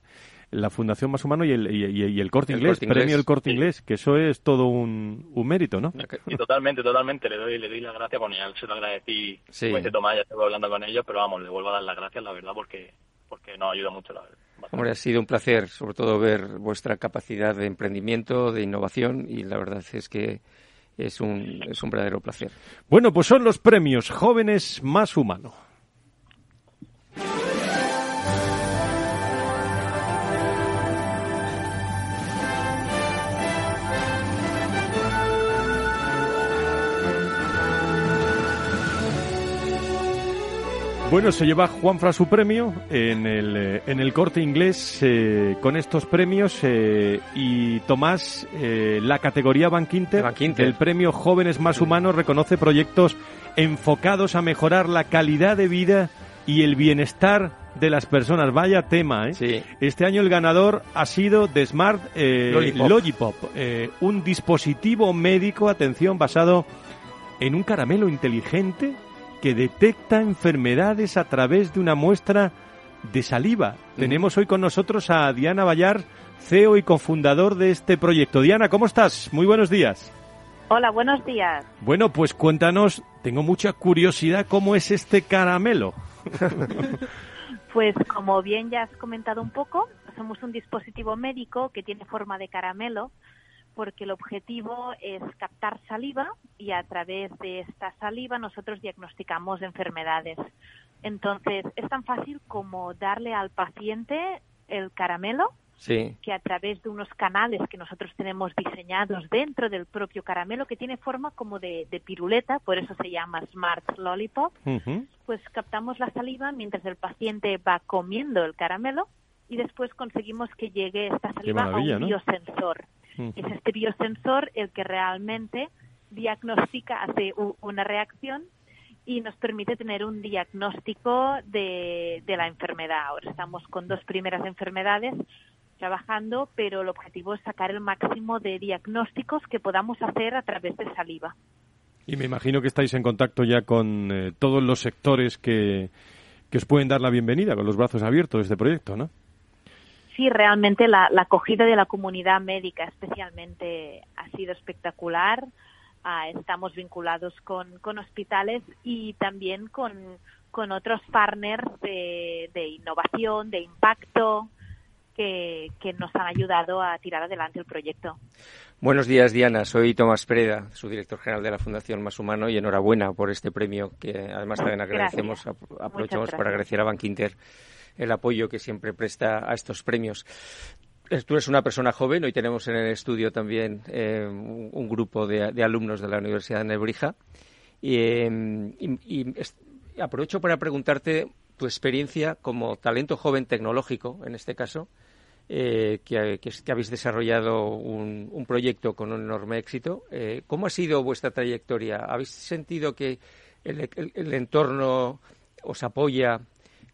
la Fundación Más Humano y el, y, el Corte Inglés, premio El Corte Inglés, que eso es todo un, un mérito, ¿no? Y totalmente, totalmente. Le doy, le doy las gracias, bueno, ya se lo agradecí, sí. pues, Tomás, ya estuve hablando con ellos, pero vamos, le vuelvo a dar las gracias, la verdad, porque, porque nos ayuda mucho, la verdad. Hombre, ha sido un placer, sobre todo, ver vuestra capacidad de emprendimiento, de innovación, y la verdad es que es un, es un verdadero placer. Bueno, pues son los premios Jóvenes Más Humano. Bueno, se lleva Juanfra su premio en el, eh, en el corte inglés eh, con estos premios eh, y Tomás, la categoría Van Quinter, el premio Jóvenes Más Humanos, reconoce proyectos enfocados a mejorar la calidad de vida y el bienestar de las personas. Vaya tema, ¿eh? Este año el ganador ha sido de Smart Logipop, un dispositivo médico, atención, basado en un caramelo inteligente que detecta enfermedades a través de una muestra de saliva. Tenemos hoy con nosotros a Diana Vallar, CEO y cofundador de este proyecto. Diana, ¿cómo estás? Muy buenos días. Hola, buenos días. Bueno, pues cuéntanos, tengo mucha curiosidad, ¿cómo es este caramelo? [LAUGHS] pues como bien ya has comentado un poco, somos un dispositivo médico que tiene forma de caramelo porque el objetivo es captar saliva y a través de esta saliva nosotros diagnosticamos enfermedades. Entonces, es tan fácil como darle al paciente el caramelo, que a través de unos canales que nosotros tenemos diseñados dentro del propio caramelo, que tiene forma como de, piruleta, por eso se llama Smart Lollipop, pues captamos la saliva mientras el paciente va comiendo el caramelo y después conseguimos que llegue esta saliva a un biosensor. Es este biosensor el que realmente diagnostica, hace una reacción y nos permite tener un diagnóstico de, la enfermedad. Ahora estamos con dos primeras enfermedades trabajando, pero el objetivo es sacar el máximo de diagnósticos que podamos hacer a través de saliva. Y me imagino que estáis en contacto ya con eh, todos los sectores que, que os pueden dar la bienvenida, con los brazos abiertos de este proyecto, ¿no? Sí, realmente la, acogida de la comunidad médica especialmente ha sido espectacular. Ah, estamos vinculados con, hospitales y también con, otros partners de, innovación, de impacto, que, nos han ayudado a tirar adelante el proyecto. Buenos días, Diana. Soy Tomás Pereda, su director general de la Fundación Más Humano, y enhorabuena por este premio que además también agradecemos, aprovechamos para agradecer a Bankinter el apoyo que siempre presta a estos premios. Tú eres una persona joven, hoy tenemos en el estudio también eh, un, grupo de, alumnos de la Universidad de Nebrija y, aprovecho para preguntarte tu experiencia como talento joven tecnológico, en este caso, eh, que, habéis desarrollado un, proyecto con un enorme éxito. Eh, ¿Cómo ha sido vuestra trayectoria? ¿Habéis sentido que el entorno os apoya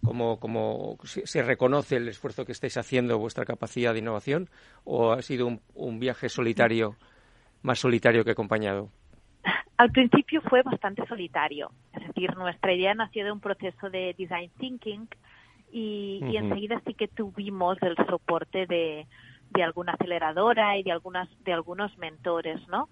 como, como se reconoce el esfuerzo que estáis haciendo, vuestra capacidad de innovación, o ha sido un, viaje solitario, más solitario que acompañado? Al principio fue bastante solitario, es decir, nuestra idea nació de un proceso de design thinking y, y enseguida sí que tuvimos el soporte de, de alguna aceleradora y de algunas de algunos mentores, ¿no?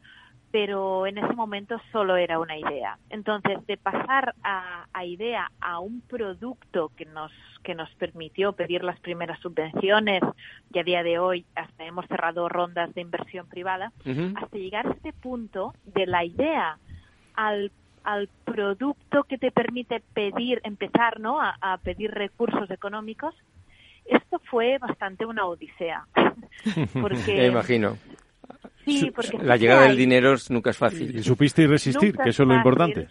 Pero en ese momento solo era una idea. Entonces, de pasar a, idea a un producto que nos, que nos permitió pedir las primeras subvenciones y a día de hoy hasta hemos cerrado rondas de inversión privada, hasta llegar a este punto de la idea al, al producto que te permite pedir, empezar ¿no? a, a pedir recursos económicos, esto fue bastante una odisea. [LAUGHS] Porque, [LAUGHS] Me imagino. Sí, porque la llegada del dinero nunca es fácil. Y supiste resistir, que eso es lo importante.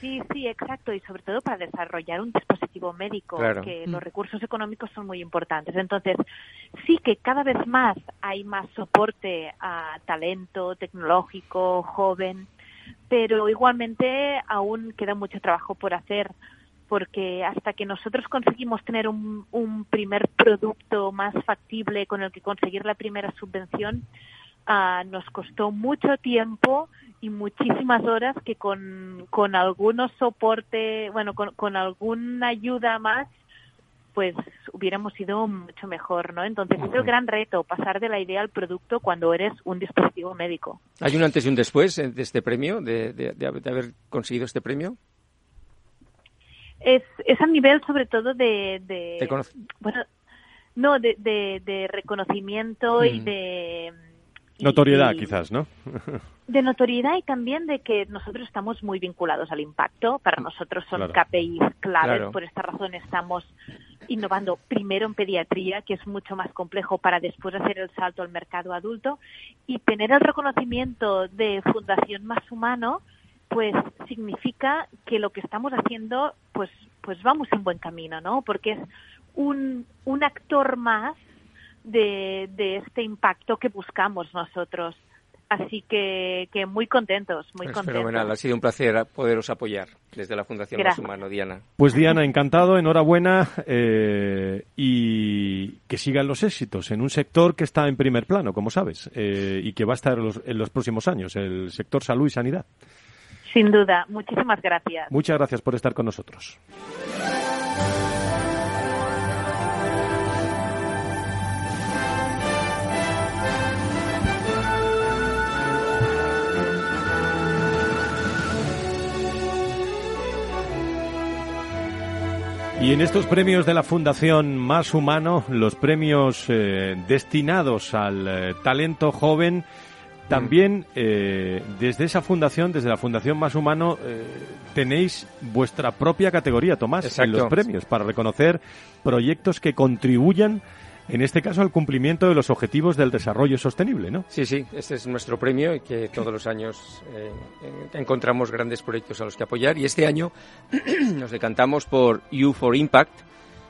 Sí, sí, exacto, y sobre todo para desarrollar un dispositivo médico, que los recursos económicos son muy importantes. Entonces, sí que cada vez más hay más soporte a talento tecnológico, joven, pero igualmente aún queda mucho trabajo por hacer, porque hasta que nosotros conseguimos tener un, un primer producto más factible con el que conseguir la primera subvención, Ah, nos costó mucho tiempo y muchísimas horas que con, con algunos soporte, bueno, con, con alguna ayuda más, pues hubiéramos sido mucho mejor, ¿no? Entonces es el gran reto, pasar de la idea al producto cuando eres un dispositivo médico. ¿Hay un antes y un después de este premio, de, de, haber conseguido este premio? Es, es a nivel sobre todo de... de bueno, no, de, de, reconocimiento y de Notoriedad, quizás, ¿no? [LAUGHS] de notoriedad y también de que nosotros estamos muy vinculados al impacto. Para nosotros son KPIs claves, por esta razón estamos innovando primero en pediatría, que es mucho más complejo para después hacer el salto al mercado adulto y tener el reconocimiento de Fundación Más Humano, pues significa que lo que estamos haciendo, pues, pues vamos en buen camino, ¿no? Porque es un, un actor más de, de este impacto que buscamos nosotros. Así que, que muy contentos, muy contentos. Fenomenal, ha sido un placer poderos apoyar desde la Fundación Más Humano, Diana. Pues Diana, encantado, enhorabuena eh, y que sigan los éxitos en un sector que está en primer plano, como sabes, eh, y que va a estar en los próximos años, el sector salud y sanidad. Sin duda, muchísimas gracias. Muchas gracias por estar con nosotros. Y en estos premios de la Fundación Más Humano, los premios eh, destinados al eh, talento joven, también eh, desde esa fundación, desde la Fundación Más Humano, tenéis vuestra propia categoría, Tomás, en los premios, para reconocer proyectos que contribuyan en este caso al cumplimiento de los objetivos del desarrollo sostenible, ¿no? Sí, sí, este es nuestro premio y que todos los años eh, encontramos grandes proyectos a los que apoyar y este año [CLEARS THROAT] nos decantamos por You for Impact,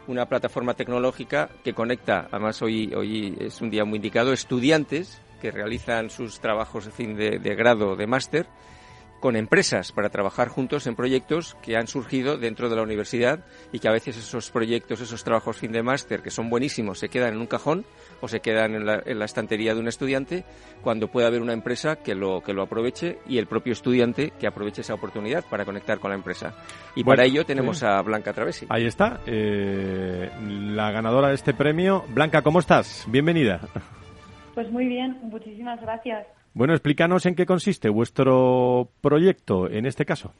una plataforma tecnológica que conecta, además hoy, hoy es un día muy indicado, estudiantes que realizan sus trabajos de fin de, de grado de máster con empresas para trabajar juntos en proyectos que han surgido dentro de la universidad y que a veces esos proyectos, esos trabajos fin de máster, que son buenísimos, se quedan en un cajón o se quedan en la, estantería de un estudiante cuando puede haber una empresa que lo, que lo aproveche y el propio estudiante que aproveche esa oportunidad para conectar con la empresa. Y para ello tenemos a Blanca Travesi. Ahí está, eh, la ganadora de este premio. Blanca, ¿cómo estás? Bienvenida. Pues muy bien, muchísimas gracias. Bueno, explícanos en qué consiste vuestro proyecto en este caso.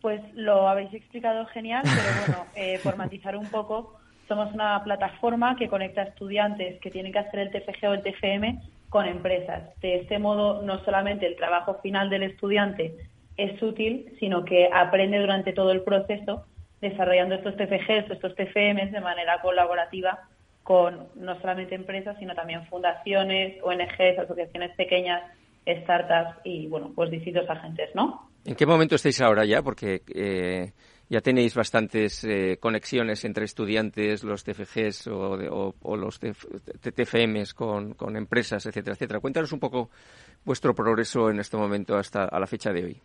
Pues lo habéis explicado genial, pero bueno, [LAUGHS] eh, por matizar un poco, somos una plataforma que conecta estudiantes que tienen que hacer el TFG o el TFM con empresas. De este modo, no solamente el trabajo final del estudiante es útil, sino que aprende durante todo el proceso desarrollando estos TFGs, estos TFMs de manera colaborativa con no solamente empresas, sino también fundaciones, ONGs, asociaciones pequeñas, startups y, bueno, pues distintos agentes, ¿no? ¿En qué momento estáis ahora ya? Porque eh, ya tenéis bastantes eh, conexiones entre estudiantes, los TFGs o, los TFMs con, con, empresas, etcétera, etcétera. Cuéntanos un poco vuestro progreso en este momento hasta a la fecha de hoy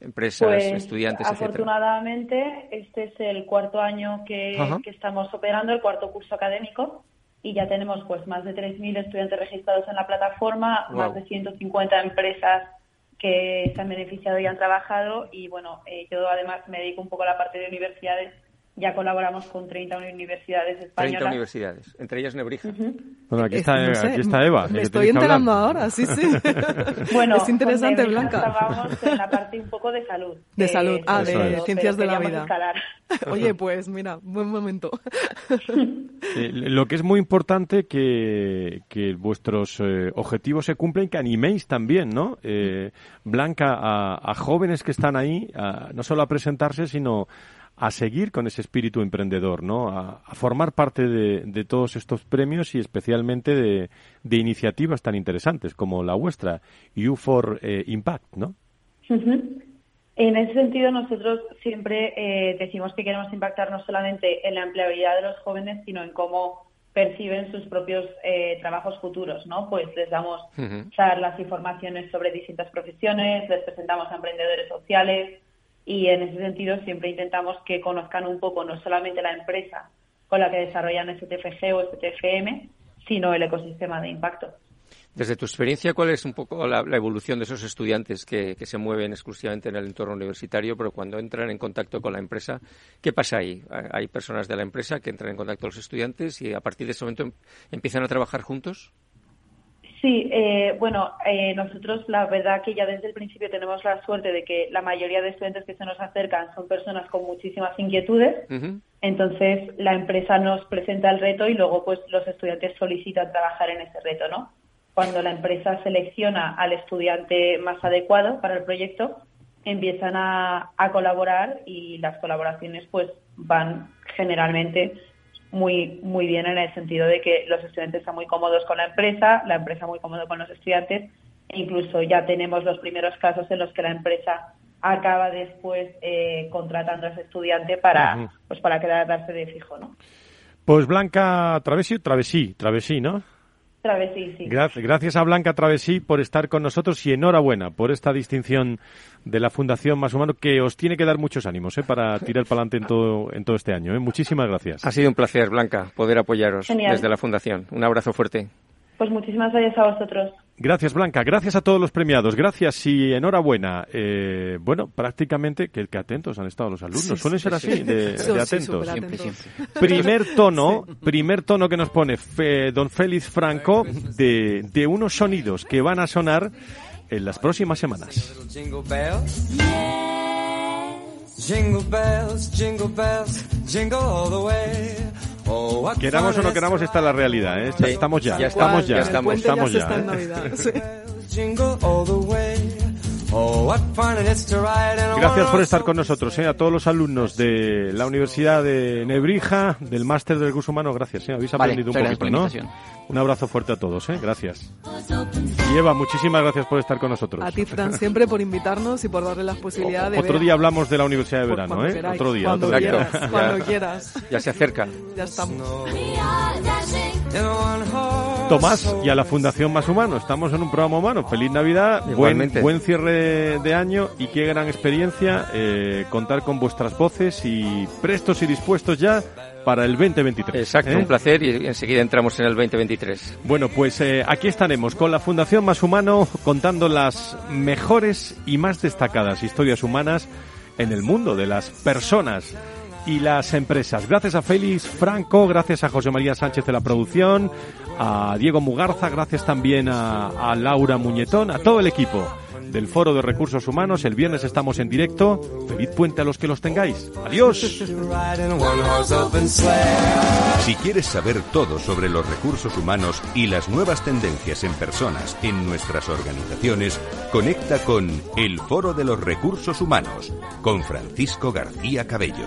empresas, pues, estudiantes, afortunadamente, este es el cuarto año que, estamos operando, el cuarto curso académico, y ya tenemos pues más de 3.000 estudiantes registrados en la plataforma, más de 150 empresas que se han beneficiado y han trabajado, y bueno, eh, yo además me dedico un poco a la parte de universidades ya colaboramos con 30 universidades españolas. 30 universidades, entre ellas Nebrija. Bueno, aquí está, aquí está Eva. Me estoy enterando ahora, sí, sí. [LAUGHS] bueno, es interesante, Blanca. Estábamos en la parte un poco de salud. De, salud, ah, de, ciencias de la vida. Oye, pues mira, buen momento. [LAUGHS] Eh, lo que es muy importante que, que vuestros eh, objetivos se cumplen, que animéis también, ¿no? Eh, Blanca, a, jóvenes que están ahí, no solo a presentarse, sino a seguir con ese espíritu emprendedor, ¿no? A, formar parte de, todos estos premios y especialmente de, iniciativas tan interesantes como la vuestra, You for eh, Impact, ¿no? En ese sentido, nosotros siempre eh, decimos que queremos impactar no solamente en la empleabilidad de los jóvenes, sino en cómo perciben sus propios eh, trabajos futuros, ¿no? Pues les damos charlas y formaciones sobre distintas profesiones, les presentamos a emprendedores sociales, y en ese sentido siempre intentamos que conozcan un poco no solamente la empresa con la que desarrollan este TFG o este TFM, sino el ecosistema de impacto. Desde tu experiencia, ¿cuál es un poco la, evolución de esos estudiantes que, se mueven exclusivamente en el entorno universitario, pero cuando entran en contacto con la empresa, ¿qué pasa ahí? ¿Hay personas de la empresa que entran en contacto con los estudiantes y a partir de ese momento em, empiezan a trabajar juntos? Sí, eh, bueno, eh, nosotros la verdad que ya desde el principio tenemos la suerte de que la mayoría de estudiantes que se nos acercan son personas con muchísimas inquietudes. Entonces la empresa nos presenta el reto y luego pues los estudiantes solicitan trabajar en ese reto, ¿no? Cuando la empresa selecciona al estudiante más adecuado para el proyecto, empiezan a, a colaborar y las colaboraciones pues van generalmente muy, muy bien en el sentido de que los estudiantes están muy cómodos con la empresa, la empresa muy cómodo con los estudiantes e incluso ya tenemos los primeros casos en los que la empresa acaba después eh, contratando a ese estudiante para, pues para quedarse de fijo, ¿no? Pues Blanca Travesí, Travesí, Travesí, ¿no? Travesí, sí. Gracias, a Blanca Travesí por estar con nosotros y enhorabuena por esta distinción de la Fundación Más Humano que os tiene que dar muchos ánimos ¿eh? para tirar para adelante en todo, en todo este año. ¿eh? Muchísimas gracias. Ha sido un placer, Blanca, poder apoyaros desde la Fundación. Un abrazo fuerte. Pues muchísimas gracias a vosotros. Gracias, Blanca. Gracias a todos los premiados. Gracias y enhorabuena. Eh, bueno, prácticamente, que, que atentos han estado los alumnos. Suelen ser así, de, atentos. Primer tono, primer tono que nos pone don Félix Franco de, de unos sonidos que van a sonar en las próximas semanas. Oh, queramos o no queramos, esta es la realidad. ¿eh? Estamos ya, estamos ya, estamos, estamos ya. [LAUGHS] Oh, Gracias por estar con nosotros, ¿eh? a todos los alumnos de la Universidad de Nebrija, del Máster de Recursos Humanos, gracias, ¿eh? habéis aprendido un poquito, ¿no? Un abrazo fuerte a todos, ¿eh? gracias. Y Eva, muchísimas gracias por estar con nosotros. A ti, Fran, siempre por invitarnos y por darle las posibilidades de Otro día hablamos de la Universidad de Verano, ¿eh? Otro día. Cuando otro quieras, [LAUGHS] cuando quieras. Ya se acerca. Ya estamos. Tomás y a la Fundación Más Humano. Estamos en un programa humano. Feliz Navidad, buen, buen cierre de año y qué gran experiencia eh, contar con vuestras voces y prestos y dispuestos ya para el 2023. Exacto, ¿eh? un placer y enseguida entramos en el 2023. Bueno, pues eh, aquí estaremos con la Fundación Más Humano contando las mejores y más destacadas historias humanas en el mundo de las personas y las empresas. Gracias a Félix Franco, gracias a José María Sánchez de la producción, a Diego Mugarza, gracias también a, a Laura Muñetón, a todo el equipo del Foro de Recursos Humanos. El viernes estamos en directo. Feliz puente a los que los tengáis. Adiós. Si quieres saber todo sobre los recursos humanos y las nuevas tendencias en personas en nuestras organizaciones, conecta con el Foro de los Recursos Humanos con Francisco García Cabello.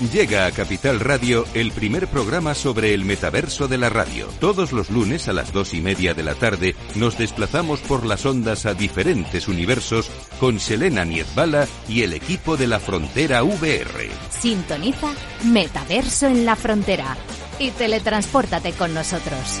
Llega a Capital Radio el primer programa sobre el metaverso de la radio. Todos los lunes a las dos y media de la tarde nos desplazamos por las ondas a diferentes universos con Selena Niezbala y el equipo de la Frontera VR. Sintoniza Metaverso en la Frontera y teletranspórtate con nosotros.